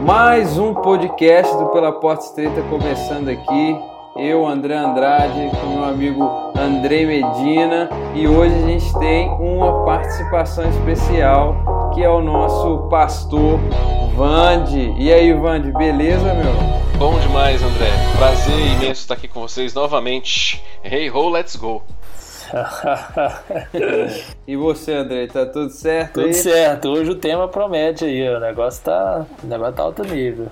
Mais um podcast do Pela Porta Estreita começando aqui. Eu, André Andrade, com meu amigo André Medina, e hoje a gente tem uma participação especial que é o nosso pastor Vande. E aí, Vande, beleza, meu? Bom demais, André. Prazer imenso estar aqui com vocês novamente. Hey ho, let's go. e você, André, tá tudo certo? Tudo aí? certo. Hoje o tema promete aí, o negócio tá, o negócio tá alto nível.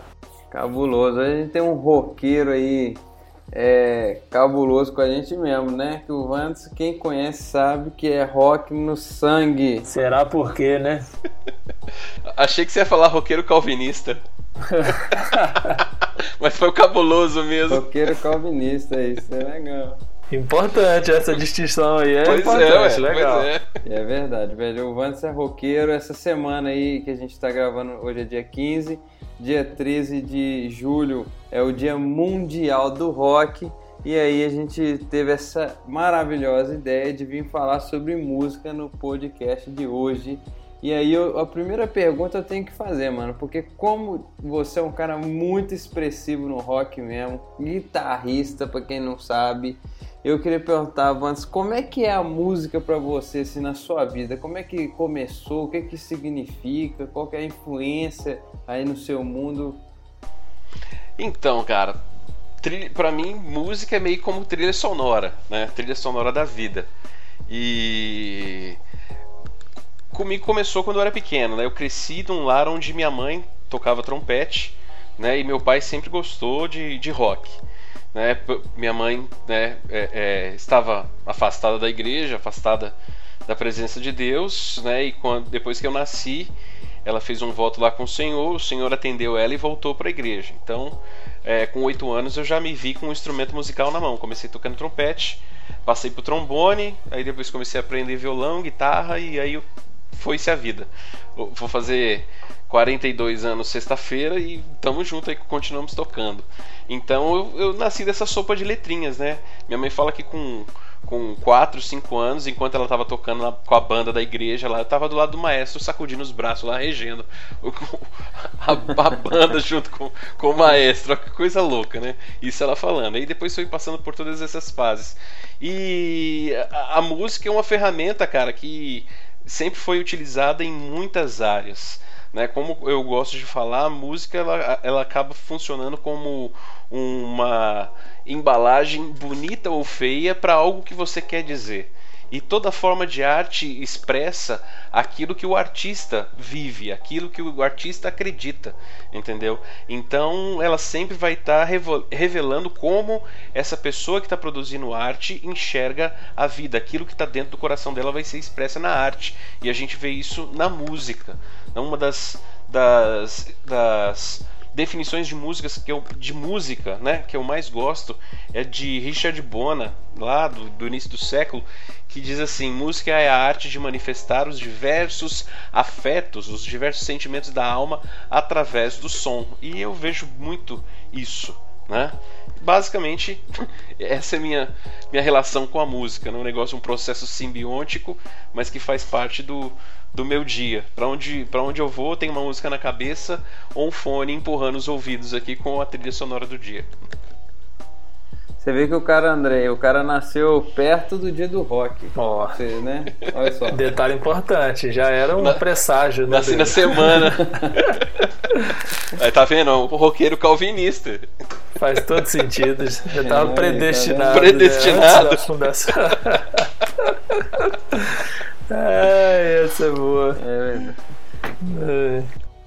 Cabuloso. Hoje a gente tem um roqueiro aí é, cabuloso com a gente mesmo, né? Que o Vandes, quem conhece, sabe que é rock no sangue. Será por quê, né? Achei que você ia falar roqueiro calvinista. Mas foi o cabuloso mesmo. Roqueiro calvinista, isso é legal. Importante essa distinção aí, é pois importante, é, ué, legal. Pois é. É verdade, velho. O Vandes é roqueiro. Essa semana aí que a gente tá gravando, hoje é dia 15, dia 13 de julho é o dia mundial do rock. E aí a gente teve essa maravilhosa ideia de vir falar sobre música no podcast de hoje. E aí eu, a primeira pergunta eu tenho que fazer, mano, porque como você é um cara muito expressivo no rock mesmo, guitarrista, para quem não sabe, eu queria perguntar, Vance, como é que é a música para você assim, na sua vida? Como é que começou? O que é que significa? Qual que é a influência aí no seu mundo? Então, cara, pra mim, música é meio como trilha sonora, né? Trilha sonora da vida. E comigo começou quando eu era pequeno, né? Eu cresci num lar onde minha mãe tocava trompete, né? E meu pai sempre gostou de, de rock. Né? Minha mãe né, é, é, estava afastada da igreja, afastada da presença de Deus, né? E quando, depois que eu nasci, ela fez um voto lá com o Senhor, o Senhor atendeu ela e voltou para a igreja. Então, é, com oito anos, eu já me vi com um instrumento musical na mão. Comecei tocando trompete, passei pro trombone, aí depois comecei a aprender violão, guitarra e aí foi-se a vida. Vou fazer 42 anos sexta-feira e tamo junto aí, continuamos tocando. Então eu, eu, nasci dessa sopa de letrinhas, né? Minha mãe fala que com, com 4, 5 anos, enquanto ela tava tocando lá, com a banda da igreja lá, eu tava do lado do maestro sacudindo os braços lá, regendo a, a banda junto com, com o maestro. Que coisa louca, né? Isso ela falando. Aí depois foi passando por todas essas fases. E a, a música é uma ferramenta, cara, que sempre foi utilizada em muitas áreas. Né? Como eu gosto de falar, a música ela, ela acaba funcionando como uma embalagem bonita ou feia para algo que você quer dizer. E toda forma de arte expressa aquilo que o artista vive, aquilo que o artista acredita, entendeu? Então ela sempre vai estar tá revelando como essa pessoa que está produzindo arte enxerga a vida, aquilo que está dentro do coração dela vai ser expressa na arte. E a gente vê isso na música. Uma das, das, das definições de músicas que eu, de música, né, que eu mais gosto é de Richard Bona, lá do, do início do século, que diz assim: música é a arte de manifestar os diversos afetos, os diversos sentimentos da alma através do som. E eu vejo muito isso, né? Basicamente, essa é minha minha relação com a música, né? um negócio, um processo simbiótico, mas que faz parte do, do meu dia. Para onde, pra onde eu vou, tem uma música na cabeça ou um fone empurrando os ouvidos aqui com a trilha sonora do dia. Você vê que o cara, André, o cara nasceu perto do dia do rock. Ó, Você, né? Olha só. detalhe importante, já era um Na- presságio, né? Nasci na dele? semana. Aí tá vendo? O roqueiro calvinista. Faz todo sentido. Já estava É, predestinado. tá? Predestinado. Né? Ai, essa é boa. É. Ai.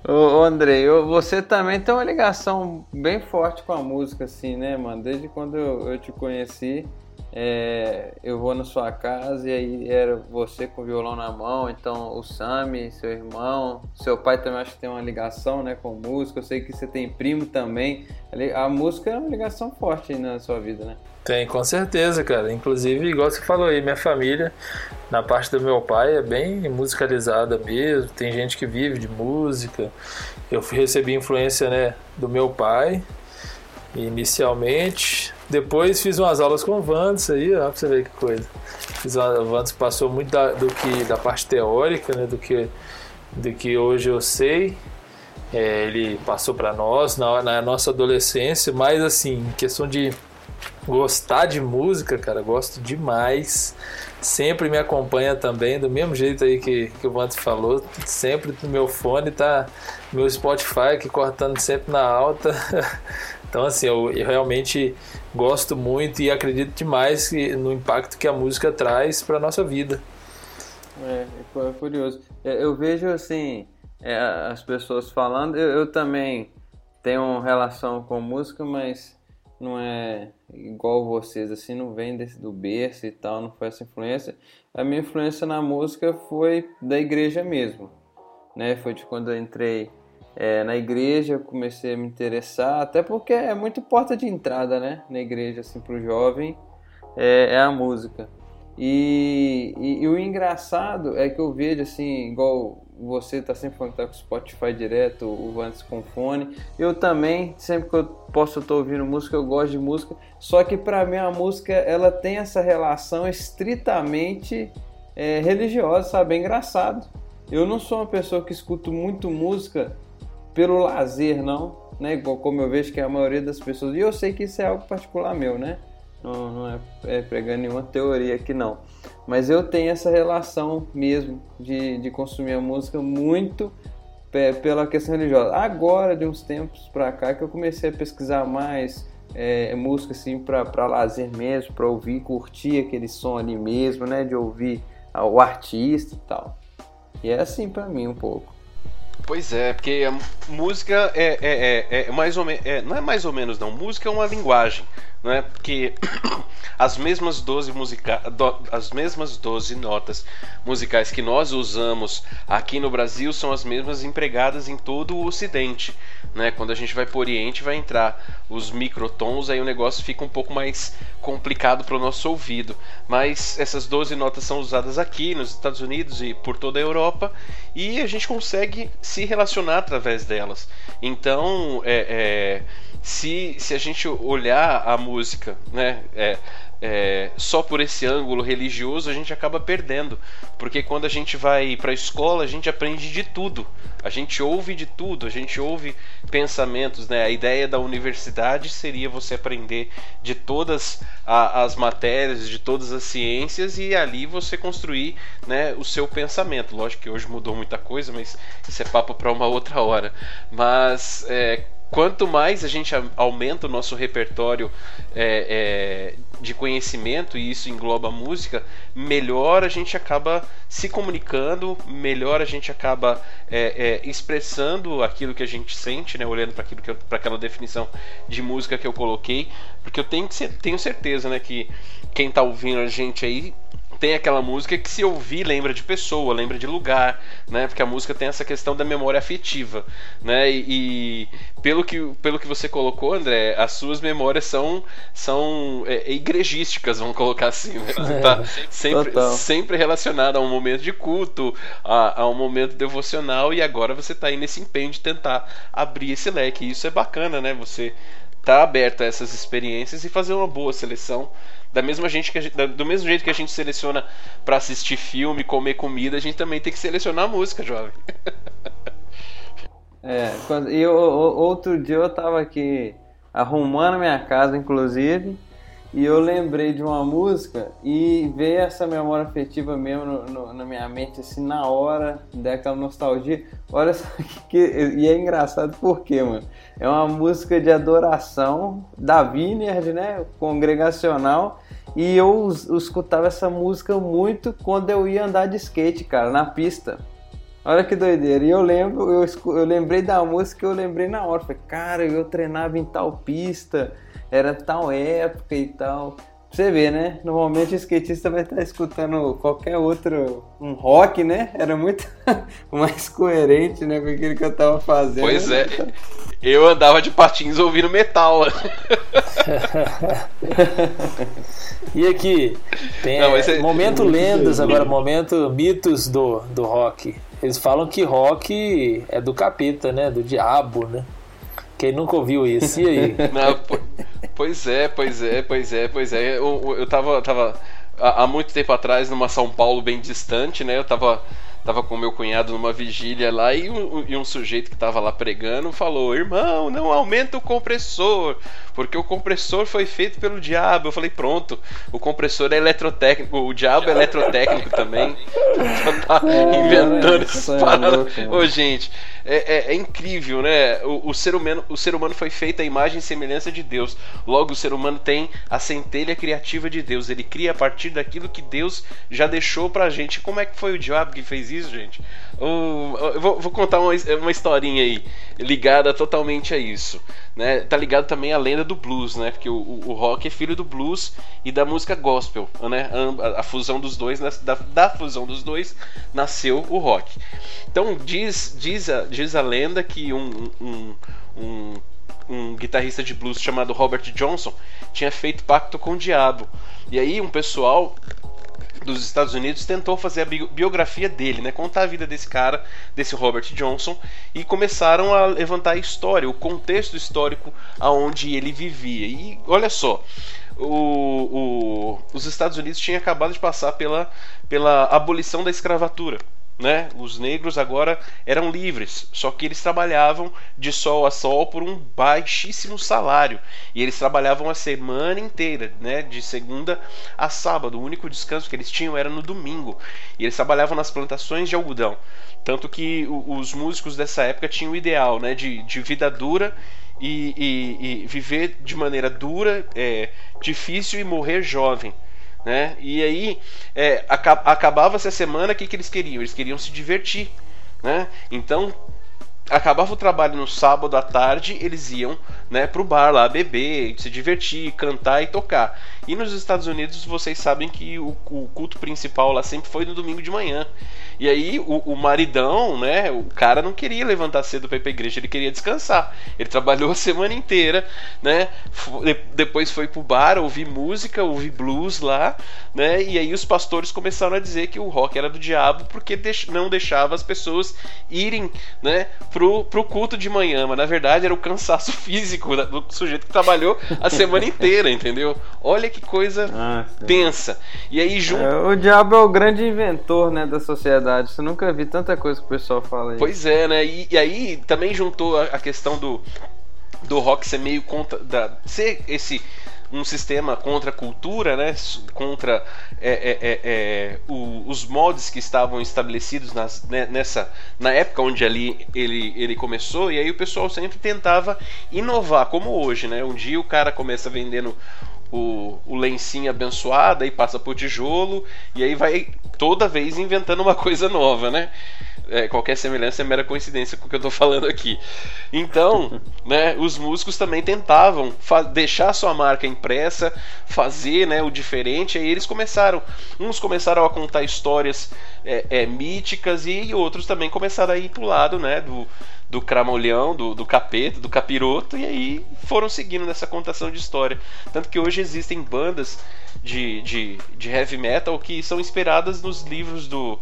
Ô, ô André, eu- você também tem uma ligação bem forte com a música, assim, né, mano? Desde quando eu, eu te conheci, é, eu vou na sua casa e aí era você com o violão na mão, então o Sami, seu irmão, seu pai também acho que tem uma ligação, né, com música. Eu sei que você tem primo também. A música é uma ligação forte na sua vida, né? Tem, com certeza, cara. Inclusive, igual você falou aí, minha família, na parte do meu pai, é bem musicalizada mesmo. Tem gente que vive de música. Eu recebi influência, né, do meu pai, inicialmente. Depois fiz umas aulas com o Vandes aí, ó, pra você ver que coisa. Fiz uma, o Vandes passou muito da, do que, da parte teórica, né, do que, do que hoje eu sei. é, ele passou para nós na, na nossa adolescência, mas assim, questão de gostar de música, cara, gosto demais. Sempre me acompanha também, do mesmo jeito aí que, que o Vantes falou. Sempre no meu fone tá meu Spotify aqui cortando sempre na alta. Então, assim, eu, eu, realmente gosto muito e acredito demais no impacto que a música traz para nossa vida. É, é curioso. Eu vejo, assim, é, as pessoas falando, eu, eu também tenho relação com música, mas não é igual vocês, assim, não vem desse, do berço e tal, não foi essa influência. A minha influência na música foi da igreja mesmo, né? Foi de quando eu entrei é, na igreja, comecei a me interessar, até porque é muito porta de entrada, né? Na igreja, assim, pro jovem, é, é a música. E, e, e, o engraçado é que eu vejo, assim, igual você tá sempre que tá com o Spotify direto, o Vance com fone. Eu também, sempre que eu posso estar ouvindo música, eu gosto de música. Só que para mim a música ela tem essa relação estritamente é, religiosa, sabe? É engraçado. Eu não sou uma pessoa que escuto muito música pelo lazer, não, né? Como eu vejo que é a maioria das pessoas. E eu sei que isso é algo particular meu, né? Não, não é, é pregando nenhuma teoria aqui, não. Mas eu tenho essa relação mesmo de, de consumir a música muito pela questão religiosa. Agora, de uns tempos pra cá, que eu comecei a pesquisar mais é, música assim para lazer mesmo, para ouvir, curtir aquele som ali mesmo, né? De ouvir o artista e tal. E é assim para mim um pouco. Pois é, porque a música é, é, é, é mais ou menos. É, não é mais ou menos, não. Música é uma linguagem não é? Porque as mesmas 12 musica... as mesmas 12 notas musicais que nós usamos aqui no Brasil são as mesmas empregadas em todo o ocidente, né? Quando a gente vai para o Oriente, vai entrar os microtons, aí o negócio fica um pouco mais complicado para o nosso ouvido. Mas essas 12 notas são usadas aqui nos Estados Unidos e por toda a Europa e a gente consegue se relacionar através delas. Então, é, é se, se a gente olhar a música, né, é, é, só por esse ângulo religioso, a gente acaba perdendo. Porque quando a gente vai para a escola, a gente aprende de tudo. A gente ouve de tudo, a gente ouve pensamentos. Né? A ideia da universidade seria você aprender de todas a, as matérias, de todas as ciências e ali você construir né, o seu pensamento. Lógico que hoje mudou muita coisa, mas isso é papo para uma outra hora. Mas. É, quanto mais a gente aumenta o nosso repertório é, é, de conhecimento, e isso engloba a música, melhor a gente acaba se comunicando, melhor a gente acaba é, é expressando aquilo que a gente sente, né, olhando para aquilo para aquela definição de música que eu coloquei, porque eu tenho, que tenho certeza né, que quem está ouvindo a gente aí tem aquela música que se ouvir lembra de pessoa, lembra de lugar, né? Porque a música tem essa questão da memória afetiva, né? E, e pelo, que, pelo que você colocou, André, as suas memórias são, são é, igrejísticas, vamos colocar assim. Né? Você tá sempre, sempre relacionado a um momento de culto, a, a um momento devocional, e agora você está aí nesse empenho de tentar abrir esse leque. E isso é bacana, né? Você tá aberto a essas experiências e fazer uma boa seleção da mesma gente que gente, do mesmo jeito que a gente seleciona para assistir filme, comer comida, a gente também tem que selecionar a música, jovem. é, e eu, outro dia eu tava aqui arrumando minha casa, inclusive, e eu lembrei de uma música e veio essa memória afetiva mesmo no, no, na minha mente, assim, na hora, daquela nostalgia. Olha só que. E é engraçado porque, mano. É uma música de adoração da Vineyard, né? Congregacional. E eu, eu escutava essa música muito quando eu ia andar de skate, cara, na pista. Olha que doideira. E eu lembro, eu, eu lembrei da música eu lembrei na hora. Falei, cara, eu treinava em tal pista, era tal época e tal. Você ver, né? Normalmente o skatista vai estar escutando qualquer outro, um rock, né? Era muito mais coerente, né, com aquilo que eu tava fazendo. Pois é. Eu andava de patins ouvindo metal. e aqui, tem Não, é... momento lendas, agora momento mitos do, do rock. Eles falam que rock é do capeta, né? Do diabo, né? Quem nunca ouviu isso? E aí? Não, pois é, pois é, pois é, pois é. Eu, eu tava, tava há muito tempo atrás numa São Paulo bem distante, né? Eu tava tava com meu cunhado numa vigília lá e um, e um sujeito que tava lá pregando falou: Irmão, não aumenta o compressor, porque o compressor foi feito pelo diabo. Eu falei: Pronto, o compressor é eletrotécnico, o diabo é eletrotécnico também. tá inventando essas é. Ô, gente, é, é, é, incrível, né? O, o, ser humano, o ser humano foi feito à imagem e semelhança de Deus. Logo, o ser humano tem a centelha criativa de Deus. Ele cria a partir daquilo que Deus já deixou pra gente. Como é que foi o diabo que fez isso, gente? O, eu vou, vou, contar uma, uma historinha aí, ligada totalmente a isso. Né? Tá ligado também à lenda do blues, né? Porque o, o rock é filho do blues e da música gospel, né? A, a fusão dos dois, da, da fusão dos dois, nasceu o rock. Então diz, diz, a, diz a lenda que um, um, um, um guitarrista de blues chamado Robert Johnson tinha feito pacto com o diabo. E aí um pessoal dos Estados Unidos tentou fazer a biografia dele, né? Contar a vida desse cara, desse Robert Johnson, e começaram a levantar a história, o contexto histórico aonde ele vivia. E olha só, o, o, os Estados Unidos tinham acabado de passar pela, pela abolição da escravatura né? Os negros agora eram livres, só que eles trabalhavam de sol a sol por um baixíssimo salário. E eles trabalhavam a semana inteira, né? De segunda a sábado. O único descanso que eles tinham era no domingo. E eles trabalhavam nas plantações de algodão. Tanto que os músicos dessa época tinham o ideal, né? De, de vida dura e, e, e viver de maneira dura, é, difícil e morrer jovem. Né? E aí é, acabava-se a semana, o que, que eles queriam? Eles queriam se divertir. Né? Então acabava o trabalho no sábado à tarde, eles iam né, pro bar lá beber, se divertir, cantar e tocar. E nos Estados Unidos vocês sabem que o, o culto principal lá sempre foi no domingo de manhã. E aí o, o, maridão, né? O cara não queria levantar cedo para ir pra igreja, ele queria descansar. Ele trabalhou a semana inteira, né? Depois foi pro bar, ouvir música, ouvir blues lá, né? E aí os pastores começaram a dizer que o rock era do diabo porque não deixava as pessoas irem, né? Pro, pro culto de manhã. Mas na verdade era o cansaço físico do sujeito que trabalhou a semana inteira, entendeu? Olha que coisa ah, tensa. E aí junto... É, o diabo é o grande inventor, né, da sociedade verdade. Você nunca vi tanta coisa que o pessoal fala aí. Pois é, né? E, e aí também juntou a, a, questão do, do rock ser meio contra. Da, ser esse um sistema contra a cultura, né? contra é, é, é, é, o, os moldes que estavam estabelecidos nas, né, nessa na época onde ali ele, ele começou e aí o pessoal sempre tentava inovar como hoje, né? Um dia o cara começa vendendo o, o lencinho abençoado, aí passa por tijolo, e aí vai toda vez inventando uma coisa nova, né? É, qualquer semelhança é mera coincidência com o que eu estou falando aqui. Então, né, os músicos também tentavam deixar sua marca impressa, fazer né, o diferente, aí eles começaram. Uns começaram a contar histórias é, é, míticas e outros também começaram a ir pro lado né, do, do cramolhão, do, do capeta, do capiroto, e aí foram seguindo nessa contação de história. Tanto que hoje existem bandas de, de, de heavy metal que são inspiradas nos livros do,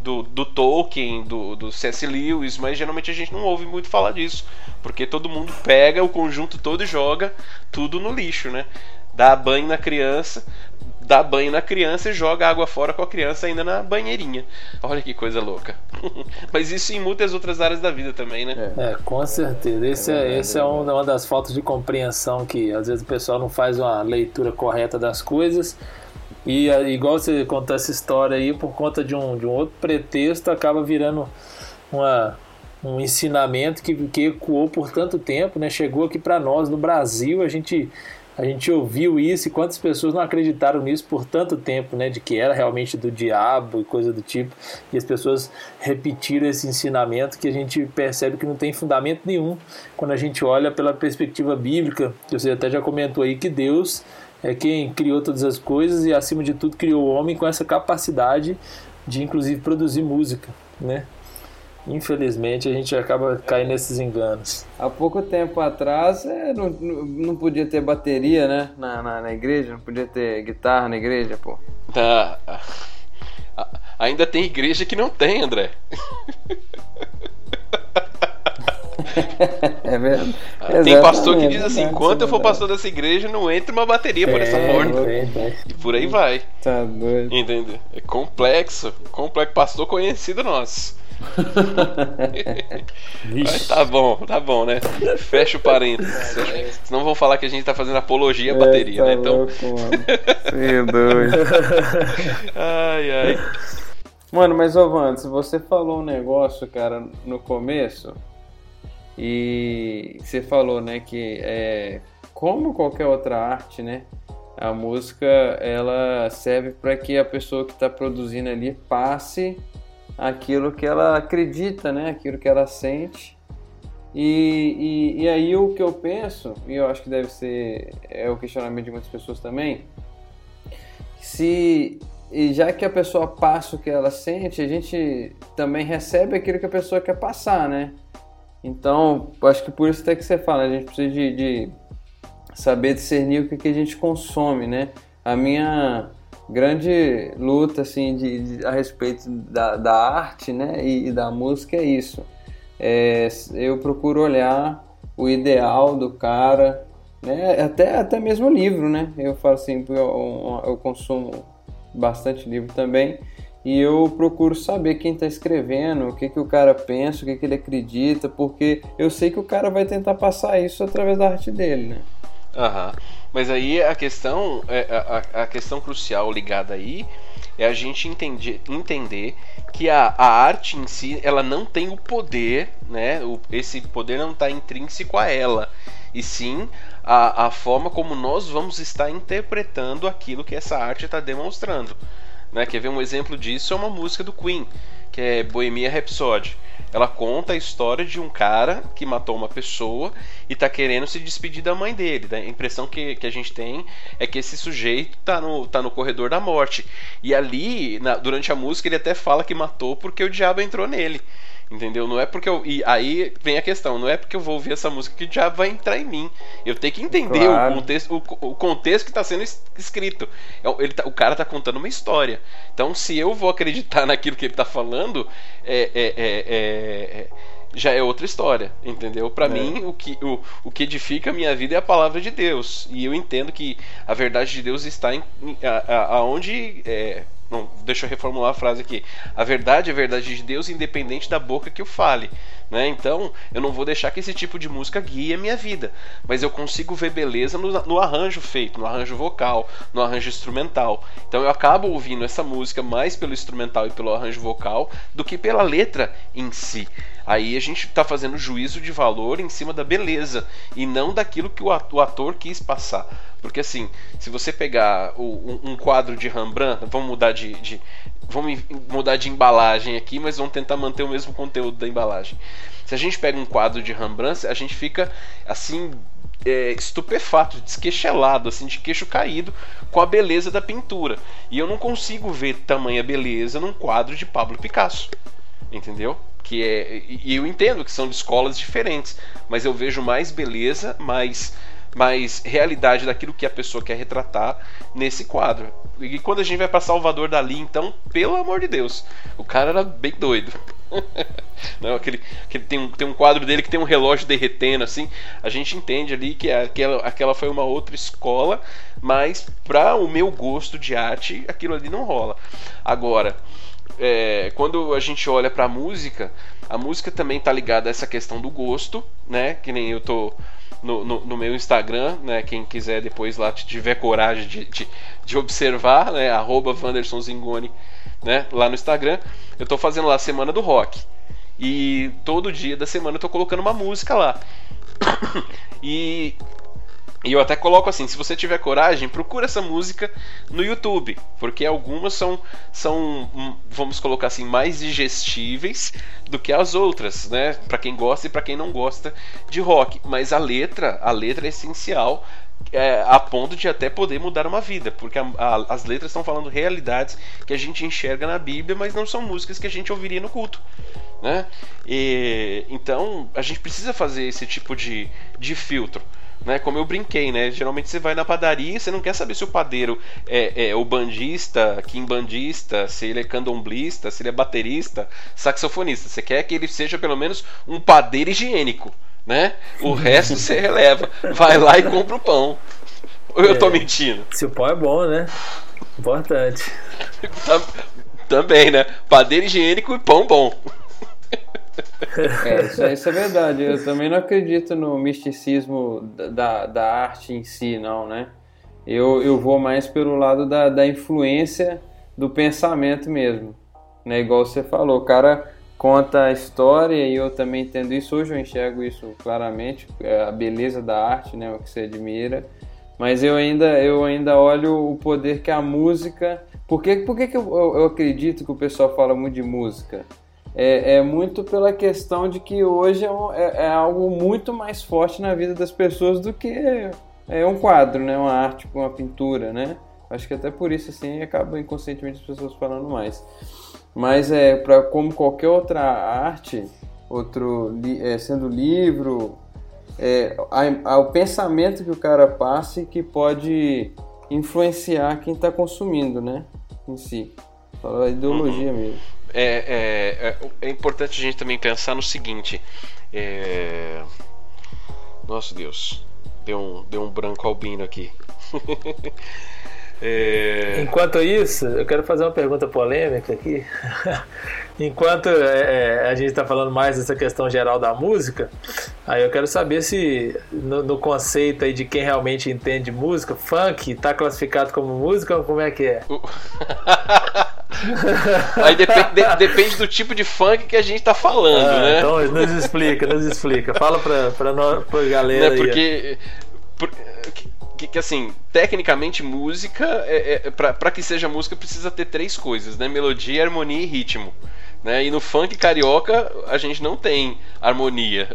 do, do Tolkien, do, do C.S. Lewis, mas geralmente a gente não ouve muito falar disso, porque todo mundo pega o conjunto todo e joga tudo no lixo, né? Dá banho na criança, dá banho na criança e joga água fora com a criança ainda na banheirinha. Olha que coisa louca. Mas isso em muitas outras áreas da vida também, né? É, com certeza. Esse é, esse é uma das faltas de compreensão que às vezes o pessoal não faz uma leitura correta das coisas. E igual você contou essa história aí, por conta de um, de um outro pretexto, acaba virando uma, um ensinamento que, que ecoou por tanto tempo, né? Chegou aqui para nós no Brasil, a gente a gente ouviu isso e quantas pessoas não acreditaram nisso por tanto tempo, né? De que era realmente do diabo e coisa do tipo. E as pessoas repetiram esse ensinamento que a gente percebe que não tem fundamento nenhum quando a gente olha pela perspectiva bíblica. Você até já comentou aí que Deus é quem criou todas as coisas e acima de tudo criou o homem com essa capacidade de inclusive produzir música, né? Infelizmente a gente acaba caindo nesses enganos. Há pouco tempo atrás é, não, não podia ter bateria, né? Na, na, na, igreja, não podia ter guitarra na igreja, pô. Tá. Ainda tem igreja que não tem, André. É verdade. Tem pastor que diz assim: enquanto eu for pastor dessa igreja, não entra uma bateria por essa É, porta. E por aí vai. Tá doido. Entendeu? É complexo. Complexo. Pastor conhecido nosso. Mas tá bom, tá bom, né? Fecha o parênteses. Senão vão falar que a gente tá fazendo apologia à bateria, é, né? tá Então. louco, mano. É doido. Ai, ai. Mano, mas ô Vandes, você falou um negócio, cara, no começo. E você falou, né, que é como qualquer outra arte, né? A música ela serve para que a pessoa que está produzindo ali passe aquilo que ela acredita, né? Aquilo que ela sente. E, e, e aí o que eu penso, e eu acho que deve ser é o questionamento de muitas pessoas também, se e já que a pessoa passa o que ela sente, a gente também recebe aquilo que a pessoa quer passar, né? Então, acho que por isso até que você fala, a gente precisa de, de saber discernir o que, que a gente consome, né? A minha grande luta, assim, de, de- a respeito da, da arte, né, e, e da música é isso. É, eu procuro olhar o ideal do cara, né? Até, até mesmo livro, né? Eu falo assim, eu, eu consumo bastante livro também e eu procuro saber quem está escrevendo, o que, que o cara pensa, o que, que ele acredita, porque eu sei que o cara vai tentar passar isso através da arte dele, né? Aham. Mas aí a questão, é, a, a questão crucial ligada aí é a gente entender, entender que a, a arte em si ela não tem o poder, né? O, esse poder não está intrínseco a ela, e sim a, a forma como nós vamos estar interpretando aquilo que essa arte está demonstrando. Né? Quer ver um exemplo disso? É uma música do Queen, que é Bohemia Rhapsody. Ela conta a história de um cara que matou uma pessoa e tá querendo se despedir da mãe dele. né? A impressão que, que a gente tem é que esse sujeito tá no, tá no corredor da morte. E ali, na- durante a música, ele até fala que matou porque o diabo entrou nele. Entendeu? Não é porque eu. E aí vem a questão, não é porque eu vou ouvir essa música que diabo vai entrar em mim. Eu tenho que entender Claro. o contexto, o, o contexto que está sendo es- escrito. É o- Ele tá- o cara tá contando uma história. Então, se eu vou acreditar naquilo que ele tá falando, é, é- é- é- é- já é outra história, entendeu? Para É. mim, o que, o, o que edifica a minha vida é a palavra de Deus. E eu entendo que a verdade de Deus está em, em- a- a- aonde. Não, deixa eu reformular a frase aqui. A verdade é a verdade de Deus, independente da boca que o fale. Né? Então, eu não vou deixar que esse tipo de música guie a minha vida. Mas eu consigo ver beleza no, no arranjo feito, no arranjo vocal, no arranjo instrumental. Então, eu acabo ouvindo essa música mais pelo instrumental e pelo arranjo vocal do que pela letra em si. Aí a gente está fazendo juízo de valor em cima da beleza e não daquilo que o at- o ator quis passar. Porque assim, se você pegar o- um, um quadro de Rembrandt, vamos mudar de, de- vamos mudar de embalagem aqui, mas vamos tentar manter o mesmo conteúdo da embalagem. Se a gente pega um quadro de Rembrandt, a gente fica assim é, estupefato, desquechelado, assim, de queixo caído com a beleza da pintura. E eu não consigo ver tamanha beleza num quadro de Pablo Picasso entendeu? Que é e eu entendo que são de escolas diferentes, mas eu vejo mais beleza, mais mais realidade daquilo que a pessoa quer retratar nesse quadro. E quando a gente vai para Salvador Dali, então, pelo amor de Deus, o cara era bem doido. Não, aquele, aquele tem, um, tem um quadro dele que tem um relógio derretendo assim. A gente entende ali que aquela, aquela foi uma outra escola, mas para o meu gosto de arte, aquilo ali não rola. Agora, é, quando a gente olha pra música, a música também tá ligada a essa questão do gosto, né? Que nem eu tô no, no, no meu Instagram, né? Quem quiser depois lá tiver coragem de, de, de observar, né? Arroba Zingoni, né? Lá no Instagram, eu tô fazendo lá a Semana do Rock. E todo dia da semana eu tô colocando uma música lá. e e eu até coloco assim, se você tiver coragem, procura essa música no YouTube, porque algumas são, são hum, vamos colocar assim, mais digestíveis do que as outras, né? Para quem gosta e para quem não gosta de rock. Mas a letra, a letra é essencial é, a ponto de até poder mudar uma vida, porque a- a- as letras estão falando realidades que a gente enxerga na Bíblia, mas não são músicas que a gente ouviria no culto. Né? E, então a gente precisa fazer esse tipo de, de filtro. Né, como eu brinquei, né? Geralmente você vai na padaria e você não quer saber se o padeiro é, é o bandista, quimbandista, se ele é candomblista, se ele é baterista, saxofonista. Você quer que ele seja pelo menos um padeiro higiênico, né? O resto você releva. Vai lá e compra o pão. Ou eu é, tô mentindo? Se o pão é bom, né? Importante. Também, né? Padeiro higiênico e pão bom. É, isso, isso, é verdade. Eu também não acredito no misticismo da, da arte em si, não, né? Eu, eu vou mais pelo lado da, da influência do pensamento mesmo. Né? Igual você falou, o cara conta a história e eu também entendo isso. Hoje eu enxergo isso claramente, é a beleza da arte, né? o que você admira. Mas eu ainda, eu ainda olho o poder que a música. Por que, por que, que eu, eu acredito que o pessoal fala muito de música? É, é, muito pela questão de que hoje é, é, é, algo muito mais forte na vida das pessoas do que é um quadro, né? Uma arte, uma pintura, né? Acho que até por isso assim acaba inconscientemente as pessoas falando mais. Mas é para como qualquer outra arte, outro é, sendo livro, é, a, a, o pensamento que o cara passe que pode influenciar quem está consumindo, né? Em si. Fala a ideologia uhum. mesmo. É, é, é, é, importante a gente também pensar no seguinte. É... Nossa Deus, deu um, deu um branco albino aqui. É... Enquanto isso, eu quero fazer uma pergunta polêmica aqui. Enquanto é, é a gente está falando mais dessa questão geral da música, aí eu quero saber se no, no conceito aí de quem realmente entende música, funk está classificado como música ou como é que é? aí depende, de, depende do tipo de funk que a gente está falando, ah, né? Então nos explica, nos explica. Fala para para pra galera né, porque, Por, que, que, assim, tecnicamente música, é, é para que seja música precisa ter três coisas, né? Melodia, harmonia e ritmo. Né? E no funk carioca a gente não tem harmonia.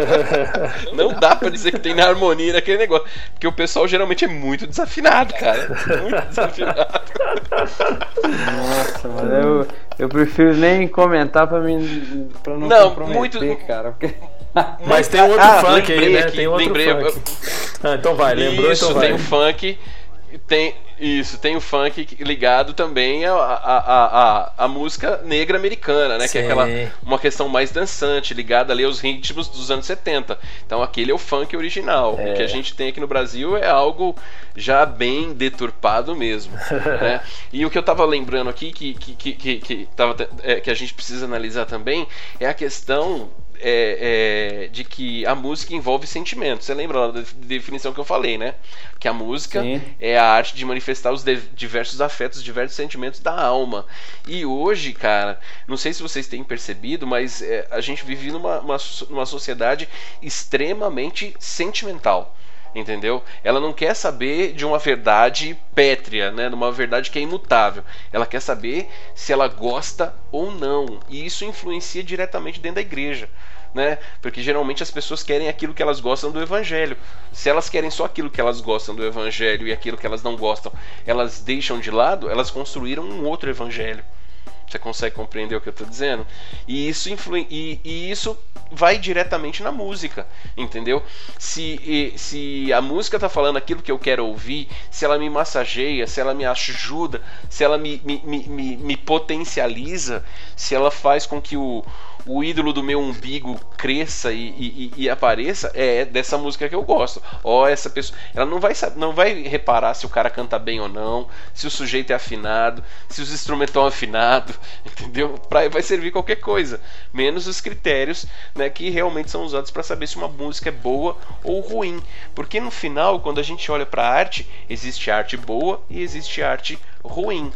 não dá para dizer que tem na harmonia naquele negócio. Porque o pessoal geralmente é muito desafinado, cara. Muito desafinado. Nossa, mano, eu, eu prefiro nem comentar pra, mim, pra não, não comprometer, muito... cara. Porque... Mas tem outro ah, funk aí, né? Aqui, tem outro lembrei, funk. Eu... Ah, então vai, lembrou, Isso, então vai. tem o funk, tem, isso, tem o funk ligado também à, à, à, à música negra americana, né? Sim. Que é aquela uma questão mais dançante, ligada ali aos ritmos dos anos 70. Então aquele é o funk original. É. O que a gente tem aqui no Brasil é algo já bem deturpado mesmo. né? E o que eu tava lembrando aqui, que, que, que, que, que, tava, é, que a gente precisa analisar também, é a questão é, é, de que a música envolve sentimentos. Você lembra da definição que eu falei, né? Que a música Sim. é a arte de manifestar os diversos afetos, diversos sentimentos da alma. E hoje, cara, não sei se vocês têm percebido, mas é, a gente vive numa uma, uma sociedade extremamente sentimental entendeu? Ela não quer saber de uma verdade pétrea, né? De uma verdade que é imutável. Ela quer saber se ela gosta ou não. E isso influencia diretamente dentro da igreja. Né? Porque geralmente as pessoas querem aquilo que elas gostam do evangelho. Se elas querem só aquilo que elas gostam do evangelho e aquilo que elas não gostam, elas deixam de lado, elas construíram um outro evangelho. Você consegue compreender o que eu estou dizendo? E isso, influi e, e, isso vai diretamente na música, entendeu? Se, se a música está falando aquilo que eu quero ouvir, se ela me massageia, se ela me ajuda, se ela me, me, me, me potencializa, se ela faz com que o, o ídolo do meu umbigo cresça e, e, e, apareça, é dessa música que eu gosto. Ó, essa pessoa. Ela não vai, não vai reparar se o cara canta bem ou não, se o sujeito é afinado, se os instrumentos estão afinados, entendeu? Pra, vai servir qualquer coisa, menos os critérios né, que realmente são usados para saber se uma música é boa ou ruim. Porque no final, quando a gente olha para arte, existe arte boa e existe arte ruim.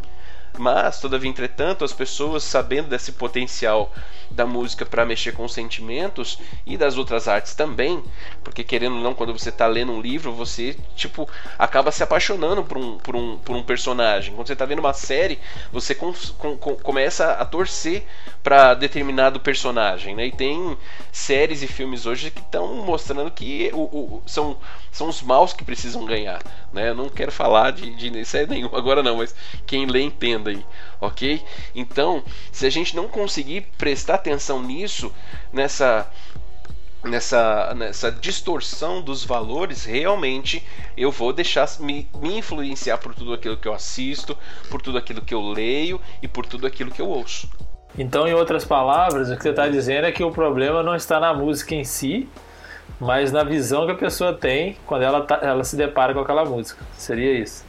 Mas, todavia, entretanto, as pessoas sabendo desse potencial da música para mexer com os sentimentos e das outras artes também, porque querendo ou não, quando você está lendo um livro, você tipo acaba se apaixonando por um, por um, por um personagem. Quando você está vendo uma série, você com, com, com, começa a torcer para determinado personagem, né? E tem séries e filmes hoje que estão mostrando que o, o, são, são os maus que precisam ganhar, né? Eu não quero falar de, de série nenhuma agora não, mas quem lê entenda aí, ok? Então, se a gente não conseguir prestar atenção nisso, nessa nessa, nessa distorção dos valores, realmente eu vou deixar me, me influenciar por tudo aquilo que eu assisto, por tudo aquilo que eu leio e por tudo aquilo que eu ouço. Então, em outras palavras, o que você está dizendo é que o problema não está na música em si, mas na visão que a pessoa tem quando ela, tá, ela se depara com aquela música. Seria isso,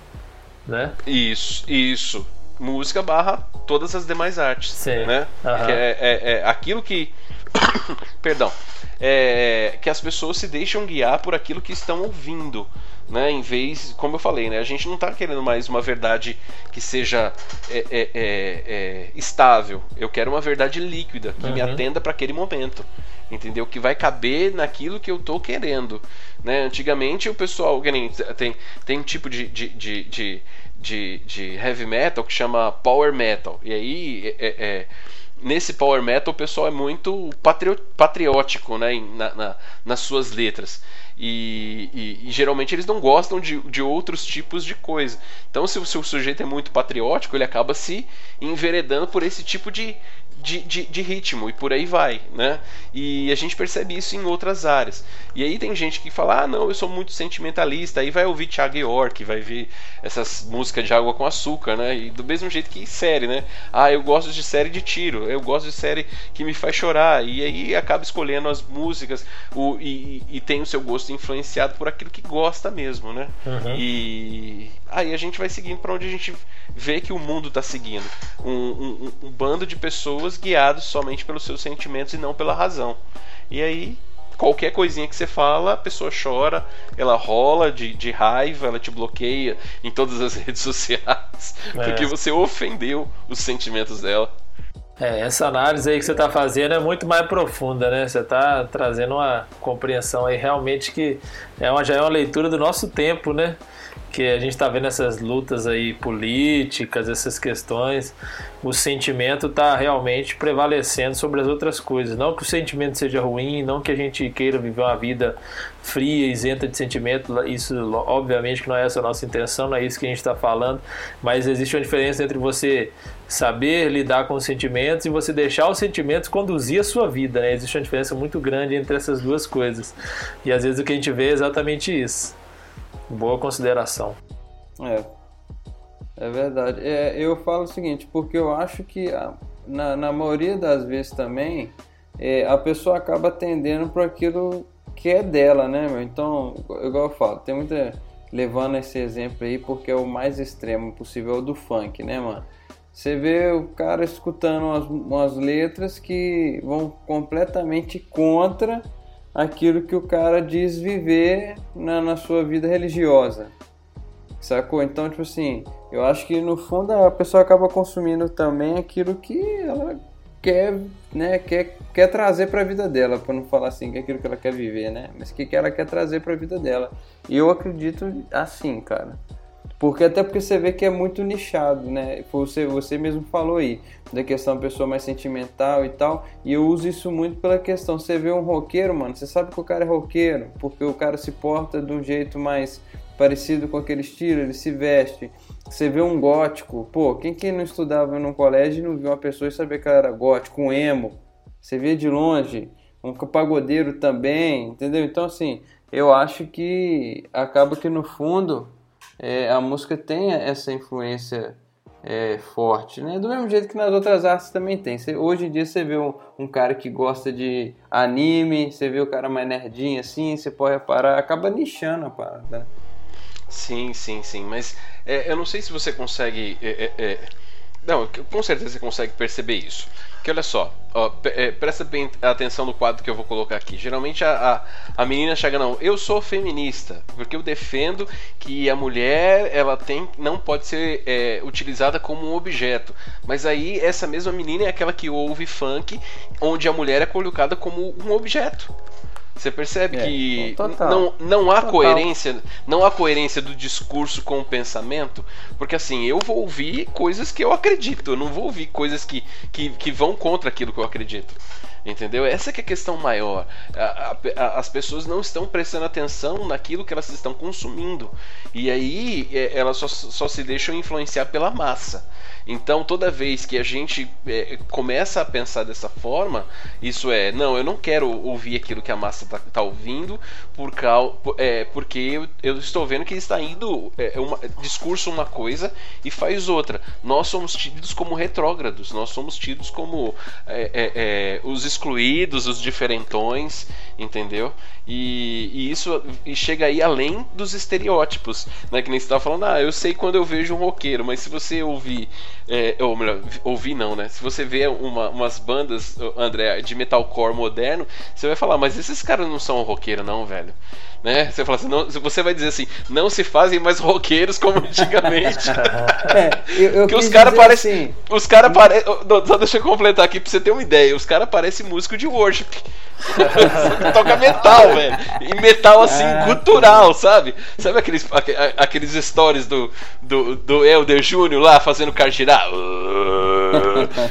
né? Isso, isso. Música barra todas as demais artes, Sim. né? Uhum. Que é, é, é aquilo que perdão, é, que as pessoas se deixam guiar por aquilo que estão ouvindo, né? Em vez, como eu falei, né? A gente não está querendo mais uma verdade que seja é, é, é, é estável. Eu quero uma verdade líquida que uhum. me atenda para aquele momento, entendeu? Que vai caber naquilo que eu estou querendo, né? Antigamente o pessoal tem tem um tipo de, de, de, de de, de, heavy metal que chama power metal. E aí é, é, nesse power metal o pessoal é muito patriótico né, na, na, nas suas letras. E, e, e, geralmente eles não gostam de, de outros tipos de coisa. Então, se o seu sujeito é muito patriótico, ele acaba se enveredando por esse tipo de, de, de, de, ritmo e por aí vai, né? E a gente percebe isso em outras áreas. E aí tem gente que fala, ah, não, eu sou muito sentimentalista, aí vai ouvir Thiago York, vai ver essas músicas de água com açúcar, né? E do mesmo jeito que série, né? Ah, eu gosto de série de tiro, eu gosto de série que me faz chorar, e aí acaba escolhendo as músicas o, e, e tem o seu gosto influenciado por aquilo que gosta mesmo, né? Uhum. E aí a gente vai seguindo para onde a gente vê que o mundo está seguindo. Um, um, um, bando de pessoas guiados somente pelos seus sentimentos e não pela razão. E aí, qualquer coisinha que você fala, a pessoa chora, ela rola de, de raiva, ela te bloqueia em todas as redes sociais, é. porque você ofendeu os sentimentos dela. É, essa análise aí que você está fazendo é muito mais profunda, né? Você está trazendo uma compreensão aí realmente que é uma, já é uma leitura do nosso tempo, né? Que a gente está vendo essas lutas aí políticas, essas questões, o sentimento está realmente prevalecendo sobre as outras coisas. Não que o sentimento seja ruim, não que a gente queira viver uma vida fria, isenta de sentimento, isso obviamente que não é essa a nossa intenção, não é isso que a gente está falando, mas existe uma diferença entre você saber lidar com os sentimentos e você deixar os sentimentos conduzir a sua vida, né? Existe uma diferença muito grande entre essas duas coisas. E às vezes o que a gente vê é exatamente isso. Boa consideração. É. É verdade. É, eu falo o seguinte, porque eu acho que a, na, na maioria das vezes também é, a pessoa acaba tendendo para aquilo que é dela, né? Meu? Então, igual eu falo, tem muita. Levando esse exemplo aí, porque é o mais extremo possível, é o do funk, né, mano? Você vê o cara escutando umas, umas letras que vão completamente contra aquilo que o cara diz viver na, na sua vida religiosa. Sacou? Então, tipo assim, eu acho que no fundo a pessoa acaba consumindo também aquilo que ela quer, né, quer, quer trazer para a vida dela, para não falar assim, que é aquilo que ela quer viver, né? Mas que, que ela quer trazer para a vida dela. E eu acredito assim, cara. Porque até porque você vê que é muito nichado, né? Você, você mesmo falou aí, da questão pessoa mais sentimental e tal. E eu uso isso muito pela questão. Você vê um roqueiro, mano, você sabe que o cara é roqueiro, porque o cara se porta de um jeito mais parecido com aquele estilo, ele se veste. Você vê um gótico, pô, quem que não estudava num colégio e não viu uma pessoa e sabia que ela era gótico, um emo? Você vê de longe, um pagodeiro também, entendeu? Então, assim, eu acho que acaba que no fundo é, a música tem essa influência é, forte, né? Do mesmo jeito que nas outras artes também tem. Você, hoje em dia você vê um, um, cara que gosta de anime, você vê o cara mais nerdinho assim, você pode reparar, acaba nichando a parada. Sim, sim, sim. Mas é, eu não sei se você consegue. É, é, é não, com certeza você consegue perceber isso. Que olha só, ó, é, presta bem atenção no quadro que eu vou colocar aqui. Geralmente a, a, a, menina chega, não, eu sou feminista, porque eu defendo que a mulher ela tem, não pode ser é, utilizada como um objeto. Mas aí essa mesma menina é aquela que ouve funk, onde a mulher é colocada como um objeto. Você percebe é, que não, não há Total. coerência, não há coerência do discurso com o pensamento, porque assim, eu vou ouvir coisas que eu acredito, eu não vou ouvir coisas que, que, que vão contra aquilo que eu acredito. Entendeu? Essa é a questão maior. As pessoas não estão prestando atenção naquilo que elas estão consumindo. E aí é, elas só, só se deixam influenciar pela massa. Então, toda vez que a gente é, começa a pensar dessa forma, isso é, não, eu não quero ouvir aquilo que a massa está tá ouvindo, por cal, é, porque eu, eu, estou vendo que está indo é, uma, discurso uma coisa e faz outra. Nós somos tidos como retrógrados, nós somos tidos como é, é, é, os excluídos, os diferentões, entendeu? E, e, isso e chega aí além dos estereótipos, né? Que nem você estava falando, ah, eu sei quando eu vejo um roqueiro, mas se você ouvir, é, ou melhor, ouvir não, né? Se você vê uma, umas bandas, André, de metalcore moderno, você vai falar, mas esses caras não são roqueiro não, velho né? Você fala assim, não, você vai dizer assim, não se fazem mais roqueiros como antigamente. é, eu, eu que os caras parecem, assim, os caras parecem, só deixa eu completar aqui pra você ter uma ideia, os caras parecem músico de worship. Toca metal, velho. E metal assim, ah, cultural, sabe? Sabe aqueles, aqueles stories do, do, do Elder Júnior lá fazendo o cara girar?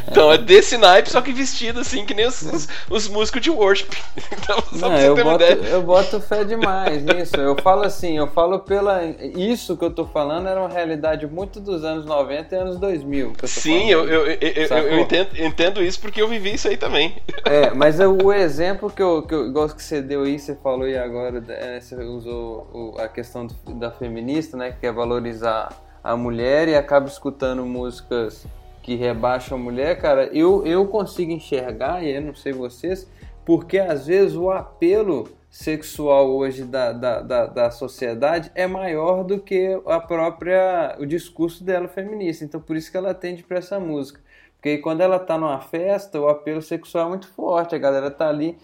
Então é desse naipe, só que vestido assim, que nem os, os, os músicos de worship. Então, só Não, pra você eu ter boto, uma ideia. Eu boto fé demais demais nisso. Eu falo assim, eu falo pela. Isso que eu tô falando era uma realidade muito dos anos 90 e anos 2000. eu Sim, eu, eu, eu, eu, entendo, entendo isso porque eu vivi isso aí também. É, mas o exemplo que eu, que eu gosto que você deu aí, você falou e agora é, você usou a questão da feminista, né? Que quer valorizar a mulher e acaba escutando músicas que rebaixam a mulher, cara, eu, eu consigo enxergar, e eu não sei vocês, porque às vezes o apelo sexual hoje da, da, da, da, sociedade é maior do que a própria o discurso dela feminista. Então por isso que ela atende para essa música. Porque quando ela tá numa festa, o apelo sexual é muito forte, a galera tá ali,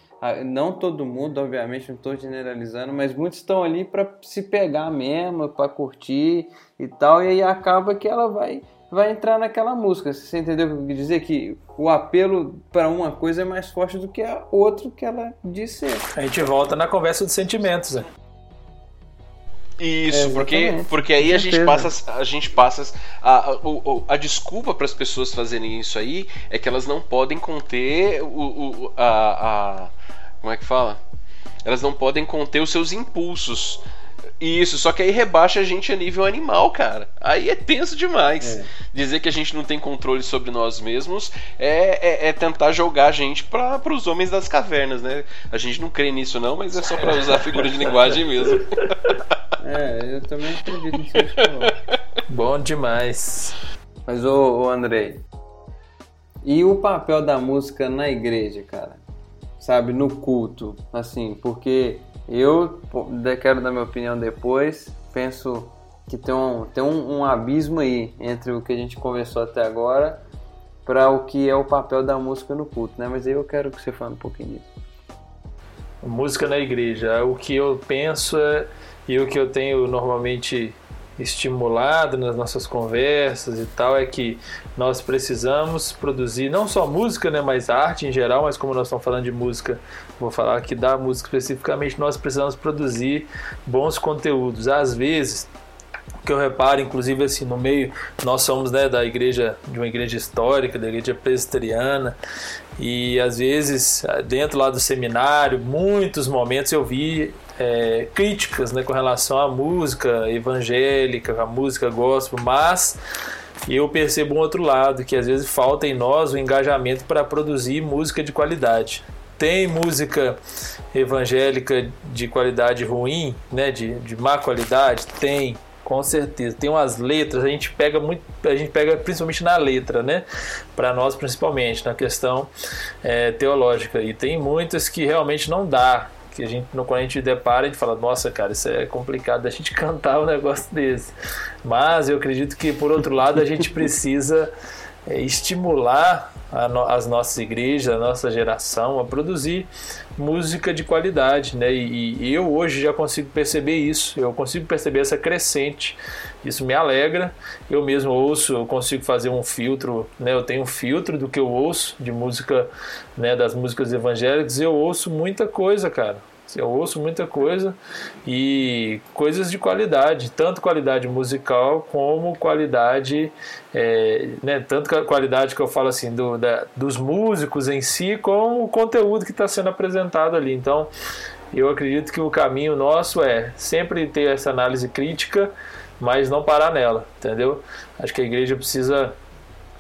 não todo mundo, obviamente, não estou generalizando, mas muitos estão ali para se pegar mesmo, para curtir e tal, e aí acaba que ela vai vai entrar naquela música. Você entendeu o que eu quis dizer? Que o apelo para uma coisa é mais forte do que a outra que ela disse ser. A gente volta na conversa de sentimentos, né? Isso, é, porque, porque aí a gente passa, a gente passa a, a, a, a desculpa para as pessoas fazerem isso aí é que elas não podem conter o, o a, a como é que fala? Elas não podem conter os seus impulsos isso, só que aí rebaixa a gente a nível animal, cara. Aí é tenso demais. É. Dizer que a gente não tem controle sobre nós mesmos é, é, é tentar jogar a gente para os homens das cavernas, né? A gente não crê nisso, não, mas é só para usar a figura de linguagem mesmo. É, eu também acredito nisso. Bom demais. Mas, ô, ô Andrei, e o papel da música na igreja, cara? Sabe, no culto, assim, porque eu quero dar minha opinião depois. Penso que tem um, tem um, um abismo aí entre o que a gente conversou até agora para o que é o papel da música no culto, né? Mas aí eu quero que você fale um pouquinho disso. Música na igreja. O que eu penso é, e o que eu tenho normalmente estimulado nas nossas conversas e tal é que nós precisamos produzir não só música, né, mas arte em geral, mas como nós estamos falando de música, vou falar aqui da música especificamente, nós precisamos produzir bons conteúdos. Às vezes, que eu reparo, inclusive assim, no meio, nós somos né, da igreja, de uma igreja histórica, da igreja presbiteriana, e às vezes, dentro lá do seminário, muitos momentos eu vi é, críticas né, com relação à música evangélica, à música gospel, mas eu percebo um outro lado, que às vezes falta em nós o engajamento para produzir música de qualidade. Tem música evangélica de qualidade ruim, né, de, de má qualidade? Tem, com certeza. Tem umas letras, a gente pega muito, a gente pega principalmente na letra, né? Para nós principalmente, na questão é, teológica. E tem muitas que realmente não dá que a gente, quando a gente depara, a gente fala, nossa, cara, isso é complicado da gente cantar um negócio desse. Mas eu acredito que, por outro lado, a gente precisa é, estimular no, as nossas igrejas, a nossa geração a produzir música de qualidade, né? E, e, eu hoje já consigo perceber isso, eu consigo perceber essa crescente. Isso me alegra. Eu mesmo ouço, eu consigo fazer um filtro, né? Eu tenho um filtro do que eu ouço de música, né? Das músicas evangélicas. Eu ouço muita coisa, cara. Eu ouço muita coisa e coisas de qualidade, tanto qualidade musical como qualidade, é, né, tanto qualidade que eu falo assim do, da, dos músicos em si, como o conteúdo que está sendo apresentado ali. Então, eu acredito que o caminho nosso é sempre ter essa análise crítica, mas não parar nela, entendeu? Acho que a igreja precisa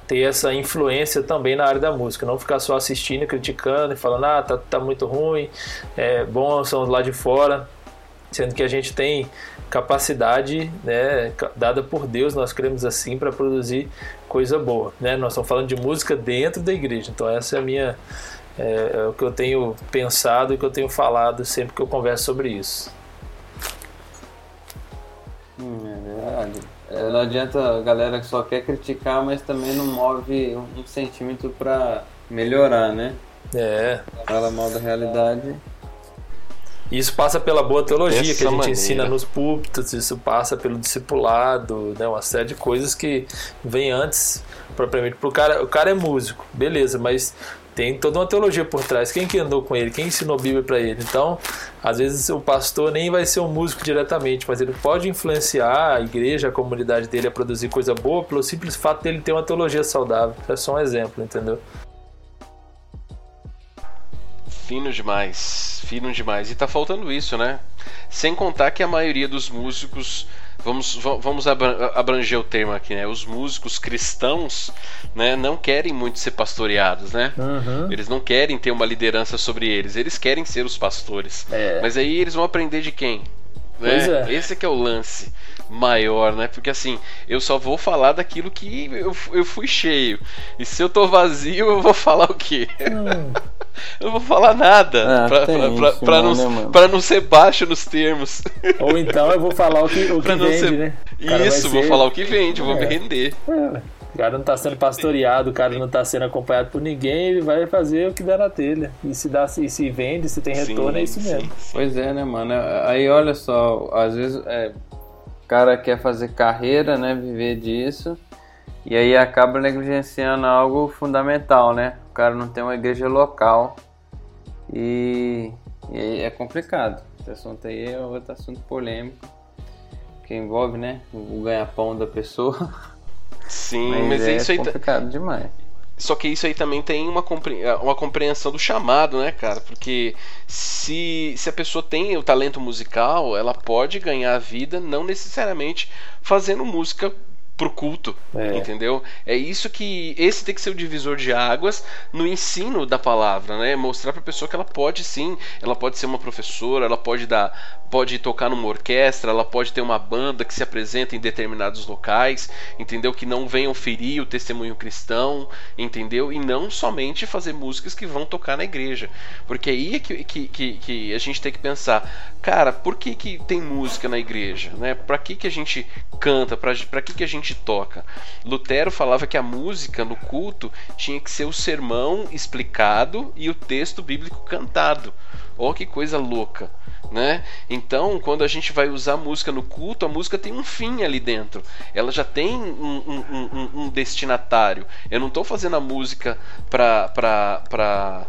ter essa influência também na área da música, não ficar só assistindo, criticando e falando, ah, tá, tá muito ruim, é bom, são lá de fora, sendo que a gente tem capacidade né, dada por Deus, nós cremos assim, para produzir coisa boa. Né? Nós estamos falando de música dentro da igreja, então essa é a minha. É, é o que eu tenho pensado e que eu tenho falado sempre que eu converso sobre isso. Hum, é verdade. É, não adianta a galera que só quer criticar, mas também não move um sentimento para melhorar, né? É. Fala mal da realidade. Isso passa pela boa teologia Dessa que a gente maneira. ensina nos púlpitos, isso passa pelo discipulado, né? uma série de coisas que vem antes, propriamente. Pro cara, o cara é músico, beleza, mas tem toda uma teologia por trás. Quem que andou com ele? Quem ensinou a Bíblia para ele? Então, às vezes o pastor nem vai ser um músico diretamente, mas ele pode influenciar a igreja, a comunidade dele a produzir coisa boa pelo simples fato dele ter uma teologia saudável. É só um exemplo, entendeu? Fino demais, fino demais. E tá faltando isso, né? Sem contar que a maioria dos músicos vamos, vamos abranger o termo aqui, né? Os músicos cristãos, né, não querem muito ser pastoreados, né? Uhum. Eles não querem ter uma liderança sobre eles, eles querem ser os pastores. É. Mas aí eles vão aprender de quem? Né? É. Esse que é o lance maior, né? Porque assim, eu só vou falar daquilo que eu, eu fui cheio. E se eu tô vazio, eu vou falar o quê? Hum. eu não vou falar nada ah, pra, pra, pra, pra não, né, pra não ser baixo nos termos. Ou então eu vou falar o que, o que vende, ser... né? Isso, vou ser... falar o que vende, é. vou me é. render. É. O cara não está sendo pastoreado, o cara não está sendo acompanhado por ninguém, ele vai fazer o que der na telha. E se dá, se, se vende, se tem retorno, sim, é isso mesmo. Sim, sim. Pois é, né, mano? Aí olha só, às vezes é, cara quer fazer carreira, né, viver disso, e aí acaba negligenciando algo fundamental, né? O cara não tem uma igreja local e, e é complicado. Esse assunto aí é outro assunto polêmico que envolve, né, o ganha-pão da pessoa. Sim, mas, mas é isso aí tá complicado demais. Só que isso aí também tem uma, compre... uma compreensão do chamado, né, cara? Porque se, se a pessoa tem o talento musical, ela pode ganhar a vida não necessariamente fazendo música pro culto, é. entendeu? É isso que esse tem que ser o divisor de águas no ensino da palavra, né? Mostrar para a pessoa que ela pode sim, ela pode ser uma professora, ela pode dar, pode tocar numa orquestra, ela pode ter uma banda que se apresenta em determinados locais, entendeu? Que não venham ferir o testemunho cristão, entendeu? E não somente fazer músicas que vão tocar na igreja, porque aí é que, que, que, que a gente tem que pensar, cara, por que, que tem música na igreja, né? Para que que a gente canta, para que que a gente gente toca. Lutero falava que a música no culto tinha que ser o sermão explicado e o texto bíblico cantado. Oh, que coisa louca! Né? Então, quando a gente vai usar música no culto, a música tem um fim ali dentro. Ela já tem um, um, um, um destinatário. Eu não estou fazendo a música para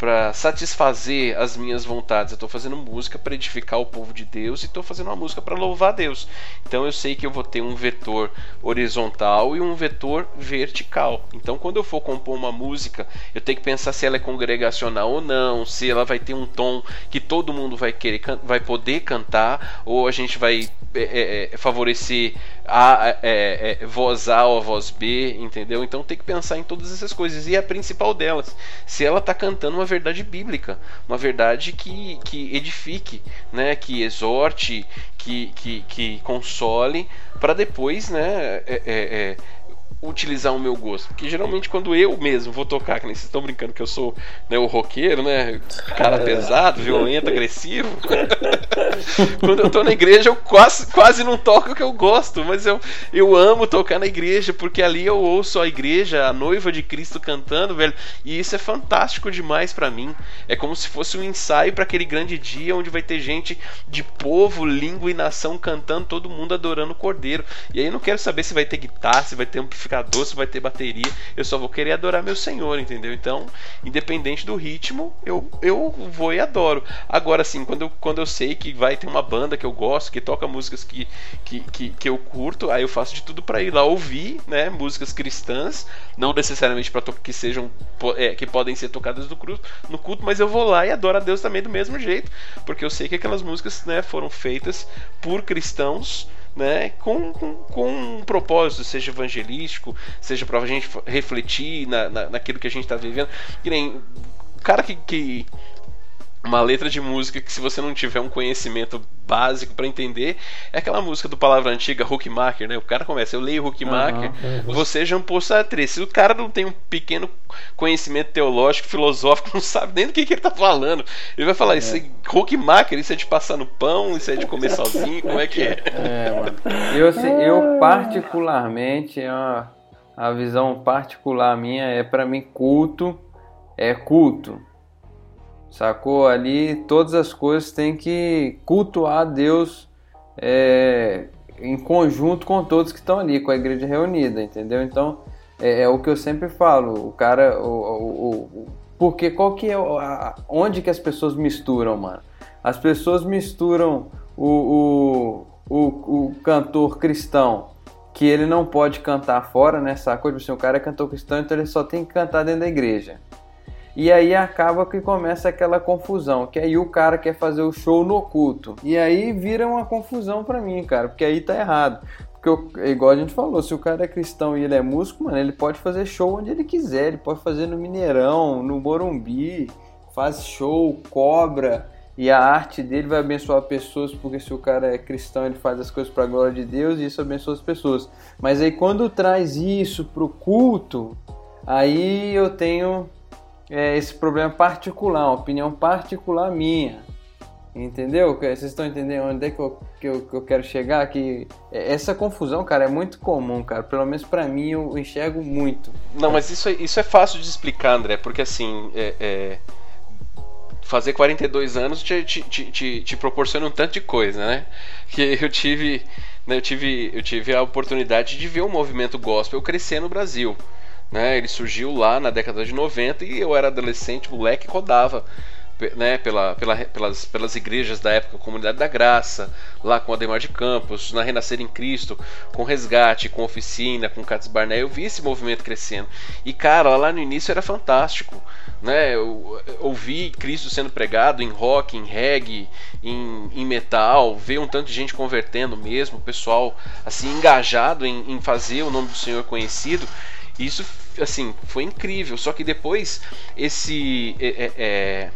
para satisfazer as minhas vontades. Eu estou fazendo música para edificar o povo de Deus e estou fazendo uma música para louvar Deus. Então eu sei que eu vou ter um vetor horizontal e um vetor vertical. Então quando eu for compor uma música, eu tenho que pensar se ela é congregacional ou não, se ela vai ter um tom que todo mundo vai querer, vai poder cantar, ou a gente vai é, é, é, favorecer a é, é, voz A ou a voz B, entendeu? Então tem que pensar em todas essas coisas. E a principal delas, se ela está cantando uma verdade bíblica, uma verdade que, que edifique, né? que exorte, que, que, que console, para depois né? É, utilizar o meu gosto. Porque geralmente quando eu mesmo vou tocar, que nem vocês estão brincando que eu sou né, o roqueiro, né? Cara pesado, violento, agressivo. quando eu tô na igreja, eu quase, quase não toco o que eu gosto, mas eu, eu amo tocar na igreja, porque ali eu ouço a igreja, a noiva de Cristo cantando, velho. E isso é fantástico demais para mim. É como se fosse um ensaio para aquele grande dia onde vai ter gente de povo, língua e nação cantando, todo mundo adorando o Cordeiro. E aí eu não quero saber se vai ter guitarra, se vai ter amplificador ficar doce, vai ter bateria. Eu só vou querer adorar meu Senhor, entendeu? Então, independente do ritmo, eu, eu vou e adoro. Agora, assim, quando eu, quando eu sei que vai ter uma banda que eu gosto, que toca músicas que, que, que, que eu curto, aí eu faço de tudo para ir lá ouvir, né? Músicas cristãs, não necessariamente para que sejam é, que podem ser tocadas no culto, no culto, mas eu vou lá e adoro a Deus também do mesmo jeito, porque eu sei que aquelas músicas né, foram feitas por cristãos né, com, com, com, um propósito, seja evangelístico, seja para a gente refletir na, na, naquilo que a gente está vivendo. Que nem o cara que, que uma letra de música que se você não tiver um conhecimento básico para entender, é aquela música do palavra antiga Hookmaker, né? O cara começa, eu leio Hookmaker, uhum. você já Paul Sartre. Se o cara não tem um pequeno conhecimento teológico, filosófico, não sabe nem do que, que ele tá falando, ele vai falar, é. isso é Hookmaker, isso é de passar no pão, isso é de comer sozinho, como é que é? É, mano. Eu, assim, eu particularmente, a, a visão particular minha é para mim culto é culto Sacou? Ali todas as coisas têm que cultuar Deus é, em conjunto com todos que estão ali, com a igreja reunida, entendeu? Então é, é o que eu sempre falo, o cara, o, o, o, porque qual que é, a, onde que as pessoas misturam, mano? As pessoas misturam o, o, o, o cantor cristão que ele não pode cantar fora, né? Sacou? Tipo assim, o cara é cantor cristão, então ele só tem que cantar dentro da igreja. E aí acaba que começa aquela confusão, que aí o cara quer fazer o show no culto. E aí vira uma confusão para mim, cara, porque aí tá errado. Porque, igual a gente falou, se o cara é cristão e ele é músico, mano, ele pode fazer show onde ele quiser. Ele pode fazer no Mineirão, no Morumbi, faz show, cobra. E a arte dele vai abençoar pessoas, porque se o cara é cristão, ele faz as coisas para a glória de Deus e isso abençoa as pessoas. Mas aí quando traz isso pro culto, aí eu tenho é, esse problema particular, uma opinião particular minha. Entendeu? Vocês estão entendendo onde é que eu, que eu, que eu quero chegar? Que essa confusão, cara, é muito comum, cara. Pelo menos para mim eu enxergo muito. Não, mas isso é, isso é fácil de explicar, André, porque assim. É, é fazer 42 anos te, te, te, te, proporciona um tanto de coisa, né? Que eu tive, né, eu tive, eu tive a oportunidade de ver o movimento gospel crescer no Brasil. Né? Ele surgiu lá na década de 90 e eu era adolescente, moleque, rodava né, pela, pela, pelas, pelas igrejas da época, Comunidade da Graça, lá com Ademar de Campos, na Renascer em Cristo, com Resgate, com Oficina, com Cates Barnett, eu vi esse movimento crescendo. E cara, lá no início era fantástico. Né? Eu ouvi Cristo sendo pregado em rock, em reggae, em, em metal, ver um tanto de gente convertendo mesmo, o pessoal assim engajado em, em fazer o nome do Senhor conhecido. Isso, assim, foi incrível. Só que depois esse. É, é, é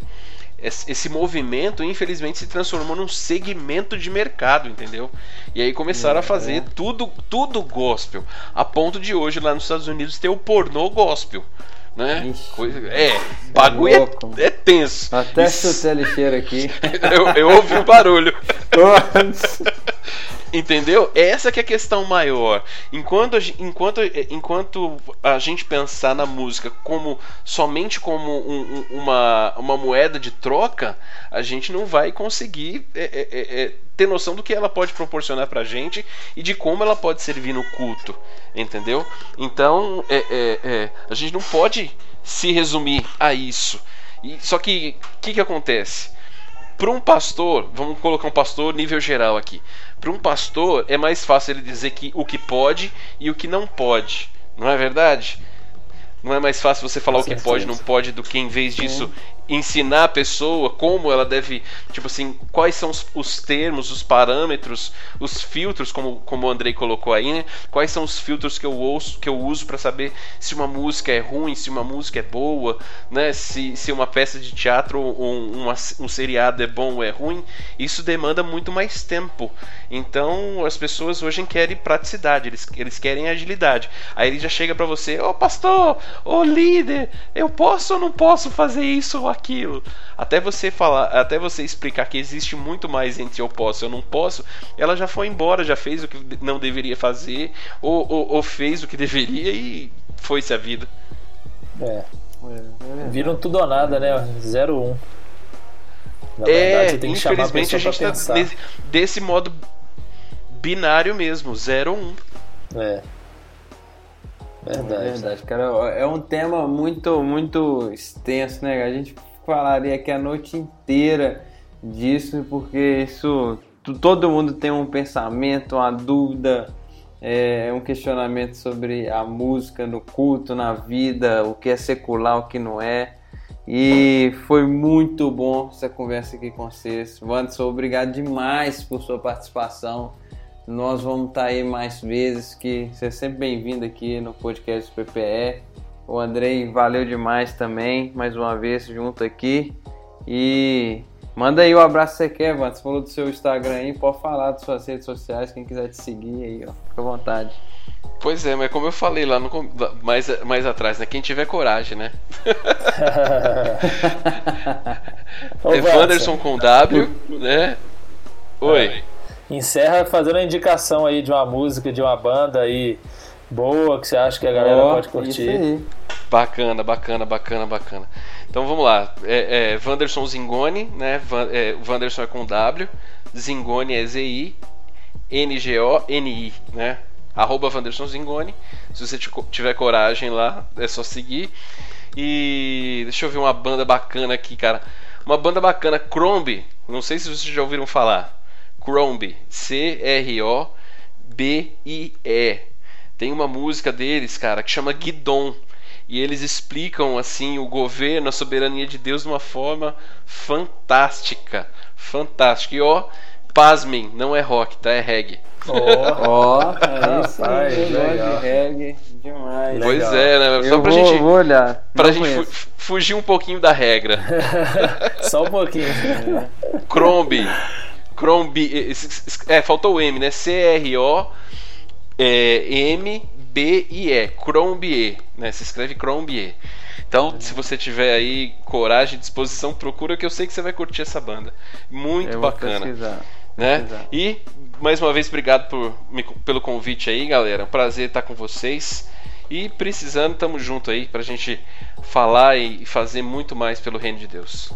esse movimento, infelizmente, se transformou num segmento de mercado, entendeu? E aí começaram é, a fazer tudo, tudo gospel. A ponto de hoje, lá nos Estados Unidos, ter o pornô gospel. Né? Ixi, Coisa, é, bagulho é, é, tenso. Até Isso... a lixeira aqui. eu, eu ouvi o barulho. Entendeu? Essa que é a questão maior. Enquanto, enquanto, enquanto a gente pensar na música como somente como um, uma, uma moeda de troca, a gente não vai conseguir é, é, é, ter noção do que ela pode proporcionar pra gente e de como ela pode servir no culto. Entendeu? Então, é, é, é a gente não pode se resumir a isso. E, só que o que, que acontece? Para um pastor, vamos colocar um pastor nível geral aqui. Para um pastor é mais fácil ele dizer que o que pode e o que não pode, não é verdade? Não é mais fácil você falar o que pode e não pode do que em vez disso ensinar a pessoa como ela deve, tipo assim, quais são os, os, termos, os parâmetros, os filtros, como, como o Andrei colocou aí, né? Quais são os filtros que eu ouço, que eu uso para saber se uma música é ruim, se uma música é boa, né? Se, se uma peça de teatro ou um, uma, um seriado é bom ou é ruim. Isso demanda muito mais tempo. Então as pessoas hoje querem praticidade, eles, eles querem agilidade. Aí ele já chega para você, ô oh, pastor, ô oh, líder, eu posso ou não posso fazer isso ou aquilo. Até você falar, até você explicar que existe muito mais entre eu posso e eu não posso, ela já foi embora, já fez o que não deveria fazer, ou, ou, ou fez o que deveria e foi-se a vida. É. é, Viram tudo ou nada, né? Zero um. Na é, verdade, infelizmente a, a gente tá nesse, desse modo binário mesmo, 0 ou 1. Um. É. Verdade. É verdade, cara. É um tema muito, muito extenso, né? A gente falaria aqui a noite inteira disso, porque isso todo mundo tem um pensamento, uma dúvida, é, um questionamento sobre a música no culto, na vida, o que é secular, o que não é. E foi muito bom essa conversa aqui com vocês. Wanderson, obrigado demais por sua participação. Nós vamos estar aí mais vezes, que você é sempre bem-vindo aqui no podcast do PPE. O Andrei, valeu demais também, mais uma vez junto aqui. E manda aí o abraço que você quer, Você falou do seu Instagram aí, pode falar das suas redes sociais, quem quiser te seguir aí, ó. Fica à vontade. Pois é, mas como eu falei lá no, mais, mais atrás, né? Quem tiver coragem, né? é Wanderson com W, né? Oi encerra fazendo a indicação aí de uma música, de uma banda aí boa que você acha que a galera oh, pode curtir. Bacana, bacana, bacana, bacana. Então vamos lá. É, é Wanderson Zingoni, né? É, Wanderson é com W, Zingoni é Z-I, N-G-O-N-I, né? Arroba Wanderson Zingoni. Se você tiver coragem lá, é só seguir. E deixa eu ver uma banda bacana aqui, cara. Uma banda bacana, Crombie. Não sei se vocês já ouviram falar. Crombie, C-R-O-B-I-E. Tem uma música deles, cara, que chama Guidon. E eles explicam assim o governo, a soberania de Deus de uma forma fantástica. Fantástica. E ó, pasmem, não é rock, tá? É reggae. Ó, oh, é isso aí, de reggae demais. Pois legal. é, né? Só Eu pra vou, gente. Vou olhar. Pra não gente fu fugir um pouquinho da regra. Só um pouquinho. Crombie. Crombie. É, faltou o M, né? C-R-O-M-B-I-E. Crombie. Né? Se escreve Crombie. Então, se você tiver aí coragem, disposição, procura que eu sei que você vai curtir essa banda. Muito bacana. Né? E mais uma vez obrigado por, pelo convite aí, galera. Um prazer estar com vocês. E precisando, tamo junto aí pra gente falar e fazer muito mais pelo reino de Deus.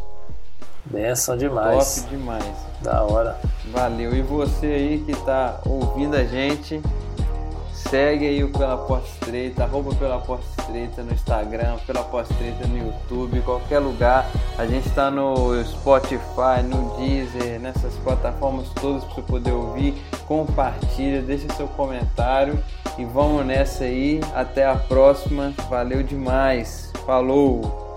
Benção demais. Top demais. Da hora. Valeu. E você aí que tá ouvindo a gente, segue aí o Pela Porta Estreita, arroba Pela Porta Estreita no Instagram, Pela Porta Estreita no YouTube, qualquer lugar. A gente tá no Spotify, no Deezer, nessas plataformas todas para você poder ouvir. Compartilha, deixa seu comentário e vamos nessa aí. Até a próxima. Valeu demais. Falou!